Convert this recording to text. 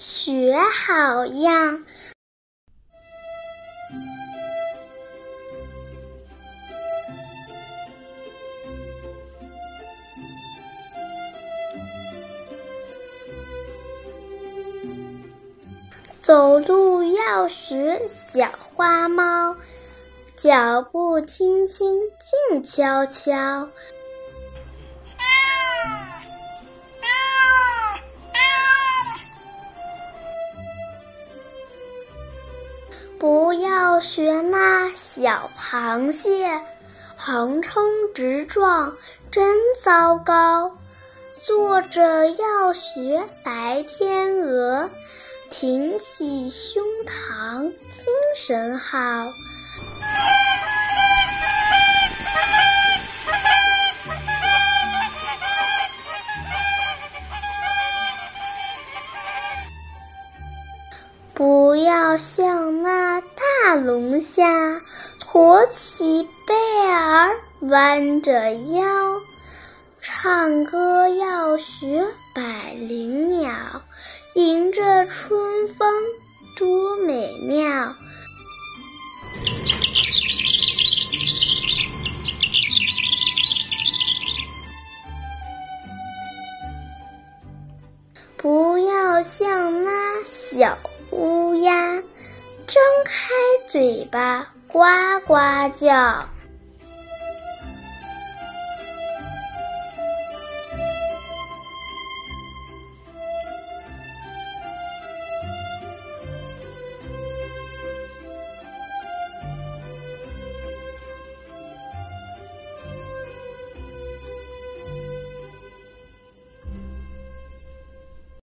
学好样。走路要学小花猫，脚步轻轻，静悄悄。不要学那小螃蟹，横冲直撞，真糟糕。坐着要学白天鹅，挺起胸膛，精神好。不要像那大龙虾，驼起背儿，弯着腰。唱歌要学百灵鸟，迎着春风多美妙。不要像那小乌鸦，张开嘴巴呱呱叫。